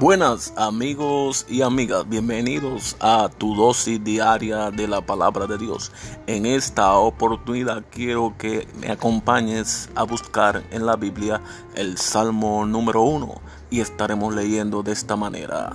Buenas amigos y amigas, bienvenidos a tu dosis diaria de la palabra de Dios. En esta oportunidad quiero que me acompañes a buscar en la Biblia el Salmo número uno y estaremos leyendo de esta manera.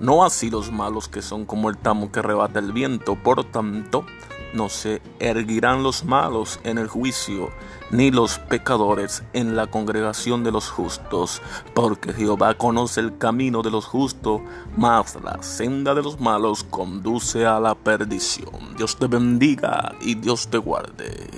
No así los malos que son como el tamo que rebata el viento, por tanto, no se erguirán los malos en el juicio, ni los pecadores en la congregación de los justos, porque Jehová conoce el camino de los justos, mas la senda de los malos conduce a la perdición. Dios te bendiga y Dios te guarde.